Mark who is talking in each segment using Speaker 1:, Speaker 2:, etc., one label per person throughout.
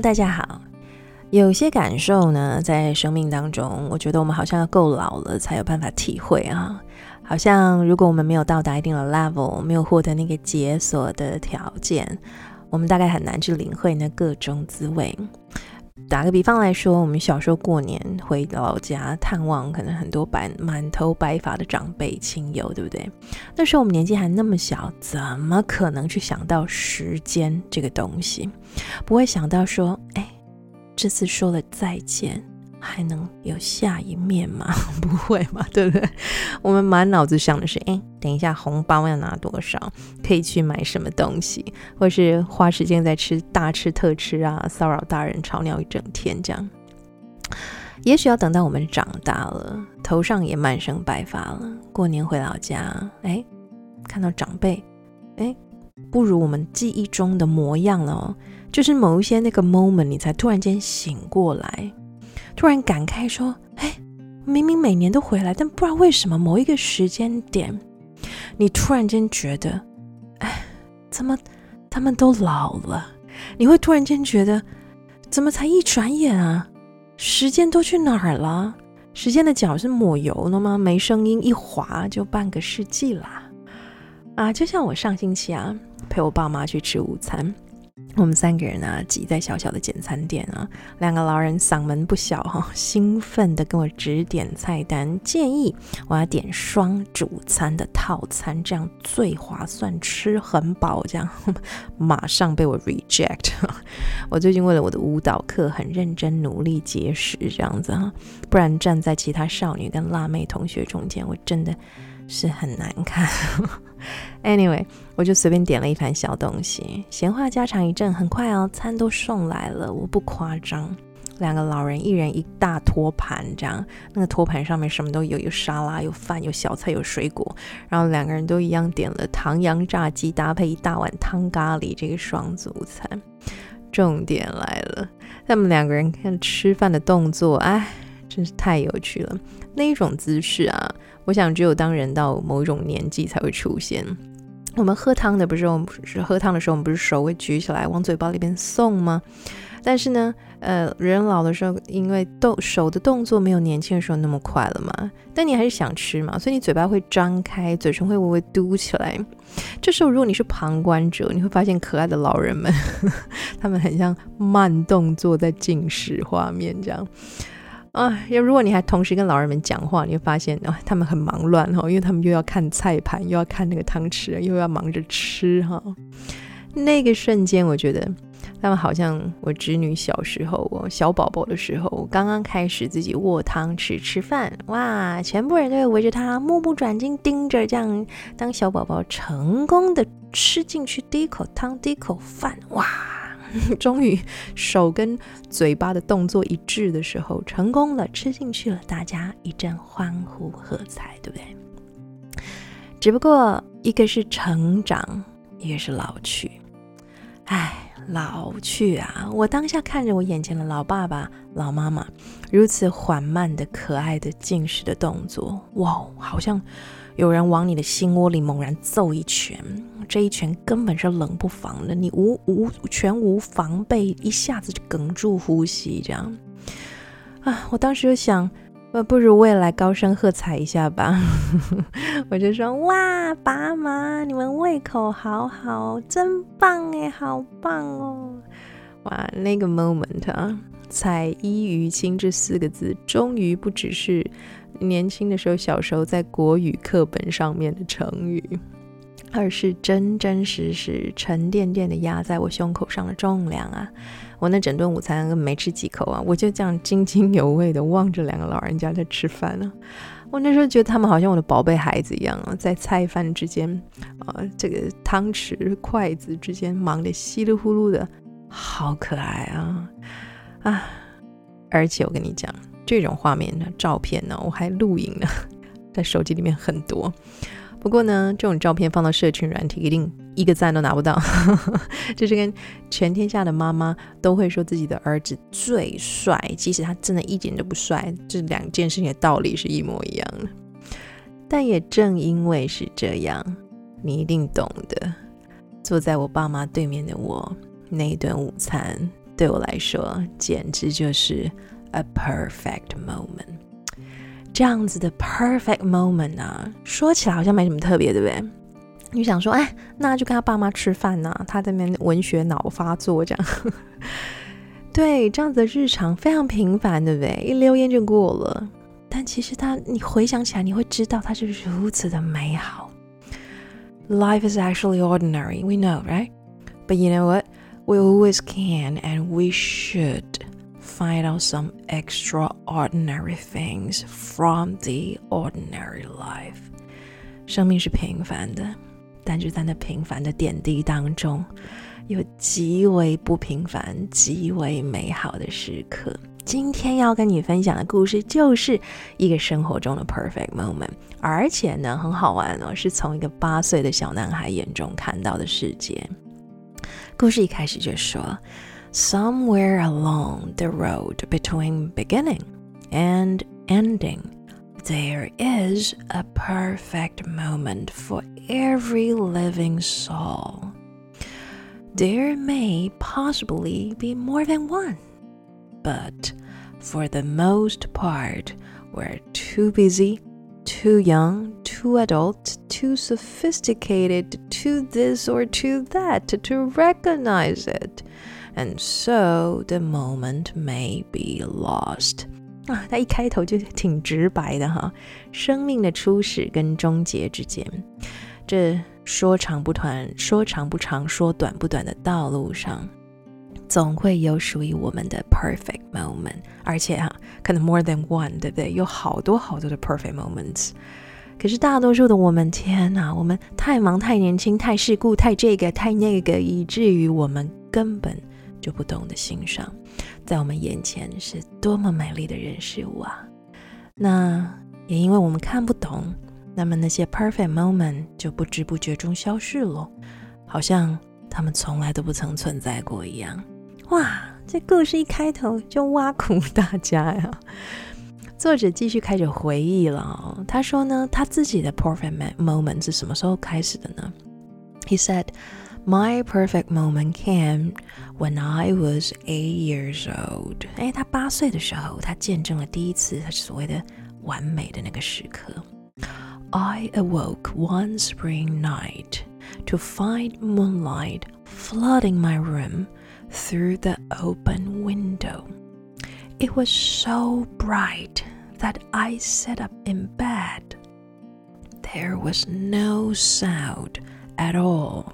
Speaker 1: 大家好。有些感受呢，在生命当中，我觉得我们好像要够老了才有办法体会啊。好像如果我们没有到达一定的 level，没有获得那个解锁的条件，我们大概很难去领会那各种滋味。打个比方来说，我们小时候过年回老家探望，可能很多白满头白发的长辈亲友，对不对？那时候我们年纪还那么小，怎么可能去想到时间这个东西？不会想到说，哎，这次说了再见。还能有下一面吗？不会嘛，对不对？我们满脑子想的是，哎，等一下红包要拿多少，可以去买什么东西，或是花时间在吃大吃特吃啊，骚扰大人，吵闹一整天这样。也许要等到我们长大了，头上也满生白发了，过年回老家，哎，看到长辈，哎，不如我们记忆中的模样了哦，就是某一些那个 moment，你才突然间醒过来。突然感慨说：“哎，明明每年都回来，但不知道为什么某一个时间点，你突然间觉得，哎，怎么他们都老了？你会突然间觉得，怎么才一转眼啊，时间都去哪儿了？时间的脚是抹油了吗？没声音，一滑就半个世纪啦！啊，就像我上星期啊，陪我爸妈去吃午餐。”我们三个人啊，挤在小小的简餐店啊，两个老人嗓门不小哈、哦，兴奋地跟我指点菜单，建议我要点双主餐的套餐，这样最划算，吃很饱。这样 马上被我 reject。我最近为了我的舞蹈课很认真努力节食，这样子哈，不然站在其他少女跟辣妹同学中间，我真的是很难看。Anyway，我就随便点了一盘小东西，闲话家常一阵，很快哦，餐都送来了。我不夸张，两个老人一人一大托盘，这样，那个托盘上面什么都有，有沙拉，有饭，有小菜，有水果。然后两个人都一样点了唐扬炸鸡，搭配一大碗汤咖喱，这个双主餐。重点来了，他们两个人看吃饭的动作，哎，真是太有趣了。那一种姿势啊。我想，只有当人到某一种年纪才会出现。我们喝汤的不是，我们是喝汤的时候，我们不是手会举起来往嘴巴里边送吗？但是呢，呃，人老的时候，因为动手的动作没有年轻的时候那么快了嘛。但你还是想吃嘛，所以你嘴巴会张开，嘴唇会微微嘟起来。这时候，如果你是旁观者，你会发现可爱的老人们，他们很像慢动作在进食画面这样。啊，要如果你还同时跟老人们讲话，你会发现啊，他们很忙乱哈，因为他们又要看菜盘，又要看那个汤匙，又要忙着吃哈。那个瞬间，我觉得他们好像我侄女小时候哦，小宝宝的时候，刚刚开始自己握汤匙吃饭，哇，全部人都会围着他目不转睛盯着，这样当小宝宝成功的吃进去第一口汤，第一口饭，哇！终于手跟嘴巴的动作一致的时候，成功了，吃进去了，大家一阵欢呼喝彩，对不对？只不过一个是成长，一个是老去。哎，老去啊！我当下看着我眼前的老爸爸、老妈妈，如此缓慢的、可爱的进食的动作，哇，好像有人往你的心窝里猛然揍一拳。这一拳根本是冷不防的，你无无全无防备，一下子就哽住呼吸，这样啊！我当时就想，呃，不如我也来高声喝彩一下吧。我就说，哇，爸妈，你们胃口好好，真棒哎，好棒哦！哇，那个 moment 啊，彩衣娱亲这四个字，终于不只是年轻的时候小时候在国语课本上面的成语。而是真真实实沉甸甸的压在我胸口上的重量啊！我那整顿午餐没吃几口啊，我就这样津津有味的望着两个老人家在吃饭呢、啊。我那时候觉得他们好像我的宝贝孩子一样啊，在菜饭之间啊，这个汤匙筷子之间忙得稀里呼噜的，好可爱啊啊！而且我跟你讲，这种画面的照片呢，我还录影呢，在手机里面很多。不过呢，这种照片放到社群软体，一定一个赞都拿不到。就是跟全天下的妈妈都会说自己的儿子最帅，即使他真的一点都不帅，这两件事情的道理是一模一样的。但也正因为是这样，你一定懂得。坐在我爸妈对面的我，那一顿午餐对我来说简直就是 a perfect moment。这样子的 perfect moment 啊，说起来好像没什么特别，对不对？你想说，哎，那就跟他爸妈吃饭呢、啊，他在那边文学脑发作这样。对，这样子的日常非常平凡，对不对？一溜烟就过了。但其实他，你回想起来，你会知道它是如此的美好。Life is actually ordinary, we know, right? But you know what? We always can and we should find out some extraordinary things from the ordinary life. 生命是平凡的。但就在那平凡的点滴当中，有极为不平凡、极为美好的时刻。今天要跟你分享的故事，就是一个生活中的 perfect moment，而且呢，很好玩哦，是从一个八岁的小男孩眼中看到的世界。故事一开始就说：Somewhere along the road between beginning and ending, there is a perfect moment for every living soul. There may possibly be more than one, but for the most part, we're too busy, too young, too adult, too sophisticated, too this or too that to recognize it. And so the moment may be lost. 啊，他一开头就挺直白的哈，生命的初始跟终结之间，这说长不短，说长不长，说短不短的道路上，总会有属于我们的 perfect moment，而且哈，可能 more than one，对不对？有好多好多的 perfect moments。可是大多数的我们，天哪，我们太忙、太年轻、太世故、太这个、太那个，以至于我们根本就不懂得欣赏。在我们眼前是多么美丽的人事物啊！那也因为我们看不懂，那么那些 perfect moment 就不知不觉中消失了，好像他们从来都不曾存在过一样。哇，这故事一开头就挖苦大家呀！作者继续开始回忆了，他说呢，他自己的 perfect moment 是什么时候开始的呢？He said. My perfect moment came when I was eight years old。哎，他八岁的时候，他见证了第一次他所谓的完美的那个时刻。I awoke one spring night to find moonlight flooding my room through the open window. It was so bright that I sat up in bed. There was no sound at all.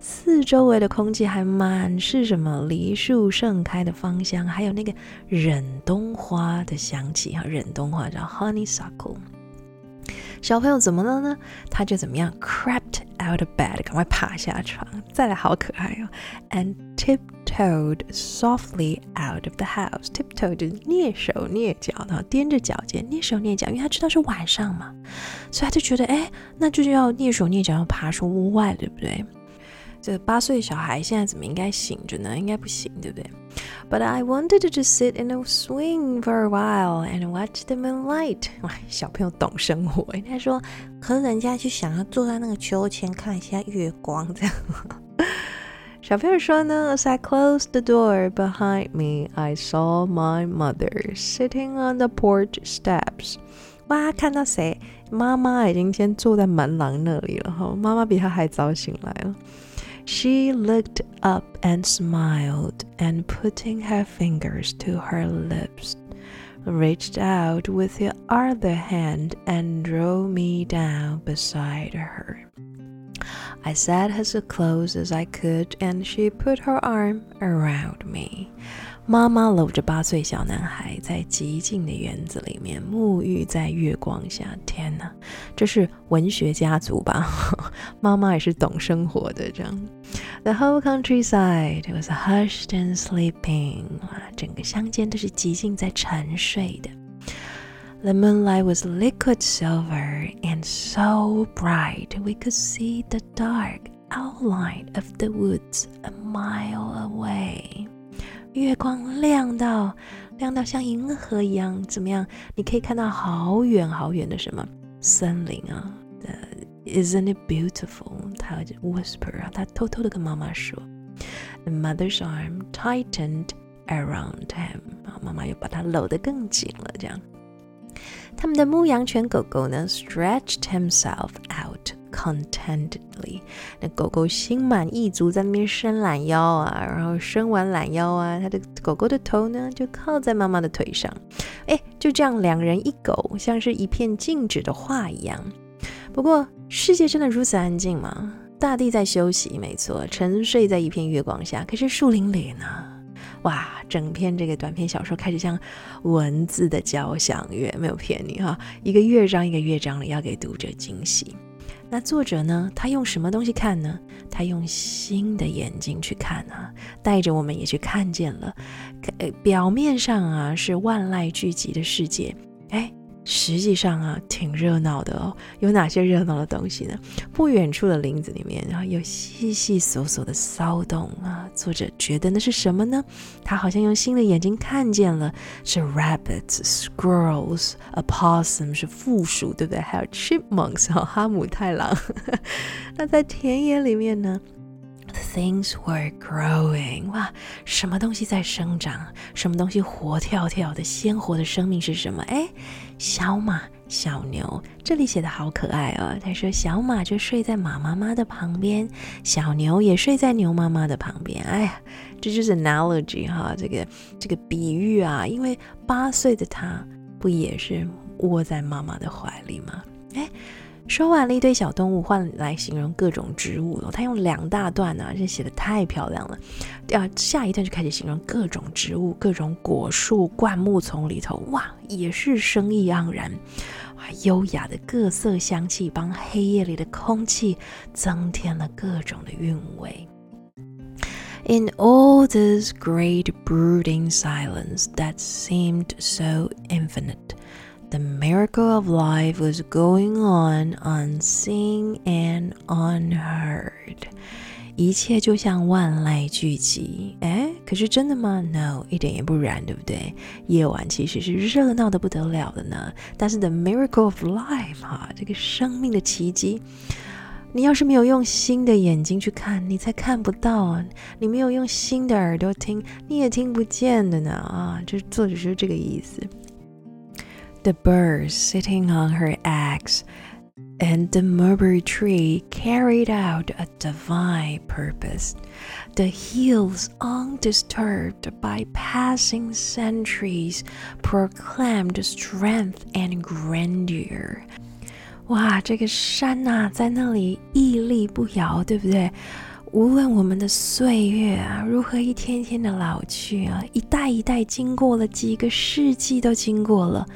Speaker 1: 四周围的空气还满是什么梨树盛开的芳香，还有那个忍冬花的香气哈，忍冬花叫 honeysuckle。小朋友怎么了呢？他就怎么样，crept out of bed，赶快爬下床，再来好可爱哦，and tiptoed softly out of the house。tiptoe 就是蹑手蹑脚的，踮着脚尖，蹑手蹑脚，因为他知道是晚上嘛，所以他就觉得，哎，那就是要蹑手蹑脚要爬出屋外，对不对？这八岁小孩现在怎么应该醒着呢？应该不行，对不对？But I wanted to just sit in a swing for a while and watch the moonlight。哇，小朋友懂生活。应该说，可是人家就想要坐在那个秋千看一下月光，这样。小朋友说呢，As I closed the door behind me, I saw my mother sitting on the porch steps。哇，看到谁？妈妈已经先坐在门廊那里了哈。妈妈比他还早醒来了。She looked up and smiled, and putting her fingers to her lips, reached out with the other hand and drew me down beside her. I sat as close as I could, and she put her arm around me. 妈妈搂着八岁小男孩，在寂静的园子里面沐浴在月光下。天哪，这是文学家族吧？妈妈也是懂生活的。这样 The whole countryside was hushed and sleeping. 整个乡间都是寂静在沉睡的。The moonlight was liquid silver and so bright we could see the dark outline of the woods a mile away. 月光亮到亮到像银河一样，怎么样？你可以看到好远好远的什么森林啊？Isn't it beautiful？他 whisper 啊，他偷偷的跟妈妈说。The mother's arm tightened around him。啊，妈妈又把他搂得更紧了，这样。他们的牧羊犬狗狗呢，stretched himself out。Contentedly，那狗狗心满意足在那边伸懒腰啊，然后伸完懒腰啊，它的狗狗的头呢就靠在妈妈的腿上，哎，就这样两人一狗，像是一片静止的画一样。不过世界真的如此安静吗？大地在休息，没错，沉睡在一片月光下。可是树林里呢？哇，整篇这个短篇小说开始像文字的交响乐，没有骗你哈，一个乐章一个乐章的要给读者惊喜。那作者呢？他用什么东西看呢？他用新的眼睛去看啊，带着我们也去看见了。呃，表面上啊是万籁俱寂的世界，哎。实际上啊，挺热闹的哦。有哪些热闹的东西呢？不远处的林子里面，然后有细细索索的骚动啊。作者觉得那是什么呢？他好像用新的眼睛看见了，是 rabbits、squirrels、a possum 是负数，对不对？还有 chipmunks 哈、哦，哈姆太郎。那在田野里面呢？Things were growing，哇，什么东西在生长？什么东西活跳跳的、鲜活的生命是什么？哎，小马、小牛，这里写的好可爱哦。他说，小马就睡在马妈妈的旁边，小牛也睡在牛妈妈的旁边。哎呀，这就是 analogy 哈，这个这个比喻啊，因为八岁的他不也是窝在妈妈的怀里吗？哎。说完了一堆小动物，换来形容各种植物了。他用两大段啊，这写得太漂亮了。啊，下一段就开始形容各种植物、各种果树、灌木丛里头，哇，也是生意盎然。啊，优雅的各色香气帮黑夜里的空气增添了各种的韵味。In all this great brooding silence that seemed so infinite. The miracle of life was going on unseen and unheard。一切就像万籁俱寂。哎，可是真的吗？No，一点也不然，对不对？夜晚其实是热闹得不得了的呢。但是 the miracle of life，哈，这个生命的奇迹，你要是没有用新的眼睛去看，你才看不到。你没有用新的耳朵听，你也听不见的呢。啊，这作者是这个意思。The birds sitting on her eggs and the mulberry tree carried out a divine purpose. The hills, undisturbed by passing centuries, proclaimed strength and grandeur. 哇，这个山呐、啊，在那里屹立不摇，对不对？无论我们的岁月啊，如何一天天的老去啊，一代一代经过了几个世纪都经过了。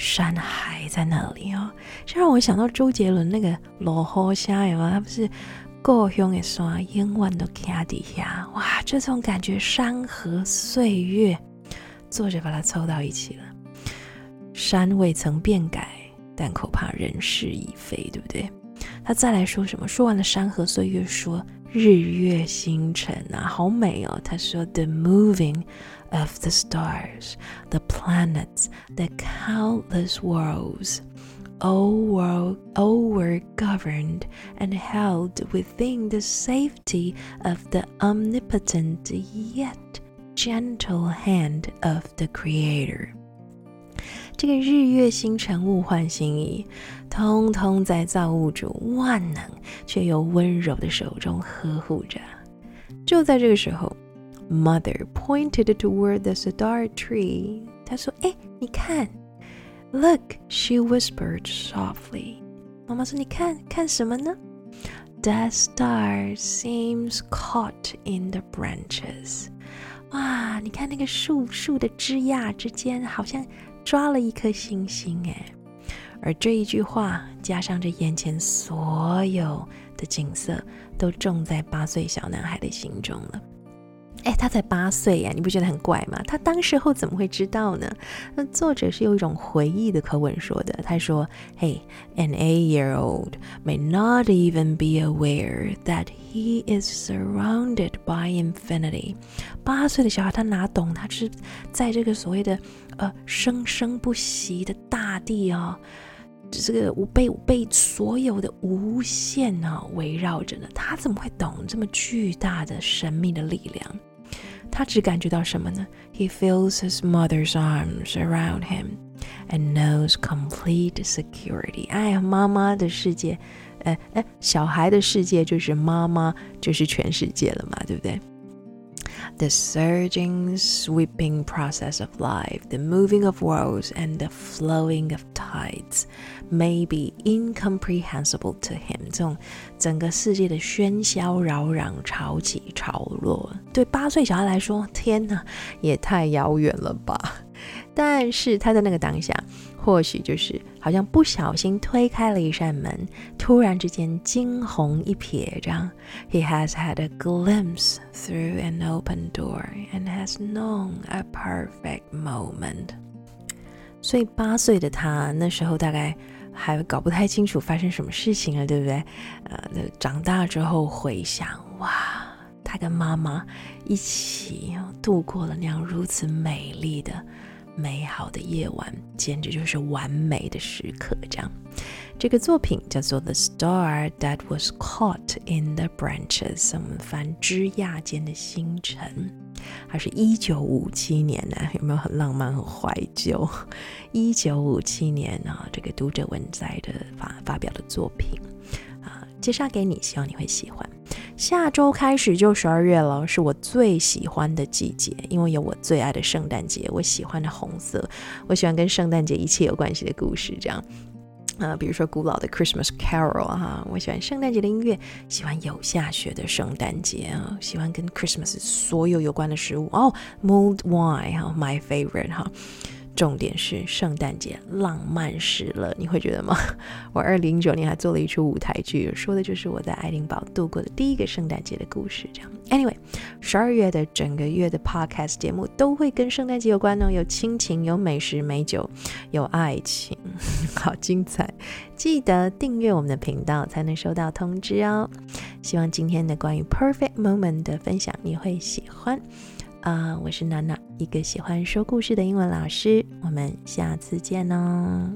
Speaker 1: 山还在那里哦，这让我想到周杰伦那个《落雨声》有吗？他不是故乡的山，永远都徛底下。哇，这种感觉，山河岁月，作者把它凑到一起了。山未曾变改，但恐怕人事已非，对不对？他再来说什么？说完了山河岁月，说日月星辰啊，好美哦。他说：“The moving。” of the stars, the planets, the countless worlds, all were, all were governed and held within the safety of the omnipotent yet gentle hand of the Creator. 这个日月星辰物换星移，通通在造物主万能却又温柔的手中呵护着。就在这个时候。Mother pointed toward the cedar tree. 她说：“哎，你看，Look,” she whispered softly. 妈妈说：“你看看什么呢？”The star seems caught in the branches. 哇，你看那个树树的枝桠之间，好像抓了一颗星星哎。而这一句话，加上这眼前所有的景色都种在八岁小男孩的心中了。哎，他才八岁呀，你不觉得很怪吗？他当时候怎么会知道呢？那作者是用一种回忆的口吻说的。他说：“Hey, an eight-year-old may not even be aware that he is surrounded by infinity。”八岁的小孩他哪懂？他是在这个所谓的呃生生不息的大地啊、哦，这个被被所有的无限啊围绕着呢。他怎么会懂这么巨大的神秘的力量？他只感觉到什么呢？He feels his mother's arms around him and knows complete security。哎呀，妈妈的世界，哎哎，小孩的世界就是妈妈，就是全世界了嘛，对不对 ？The surging, sweeping process of life, the moving of worlds, and the flowing of tides may be incomprehensible to him。这种整个世界的喧嚣扰攘、潮起潮落，对八岁小孩来说，天哪，也太遥远了吧！但是他在那个当下。或许就是 好像不小心推开了一扇门，突然之间惊鸿一瞥，这样。He has had a glimpse through an open door and has known a perfect moment。所以八岁的他那时候大概还搞不太清楚发生什么事情了，对不对？呃，那长大之后回想，哇，他跟妈妈一起度过了那样如此美丽的。美好的夜晚，简直就是完美的时刻。这样，这个作品叫做《The Star That Was Caught in the Branches》，我们翻枝桠间的星辰。它是一九五七年呢，有没有很浪漫、很怀旧？一九五七年啊，这个读者文摘的发发表的作品啊，介绍给你，希望你会喜欢。下周开始就十二月了，是我最喜欢的季节，因为有我最爱的圣诞节，我喜欢的红色，我喜欢跟圣诞节一切有关系的故事，这样，呃，比如说古老的 Christmas Carol 哈，我喜欢圣诞节的音乐，喜欢有下雪的圣诞节啊，喜欢跟 Christmas 所有有关的食物哦，Mulled Wine 哈，My favorite 哈。重点是圣诞节浪漫死了，你会觉得吗？我二零一九年还做了一出舞台剧，说的就是我在爱丁堡度过的第一个圣诞节的故事。这样，Anyway，十二月的整个月的 Podcast 节目都会跟圣诞节有关哦，有亲情，有美食美酒，有爱情，好精彩！记得订阅我们的频道才能收到通知哦。希望今天的关于 Perfect Moment 的分享你会喜欢。啊我是娜娜，一个喜欢说故事的英文老师。我们下次见哦。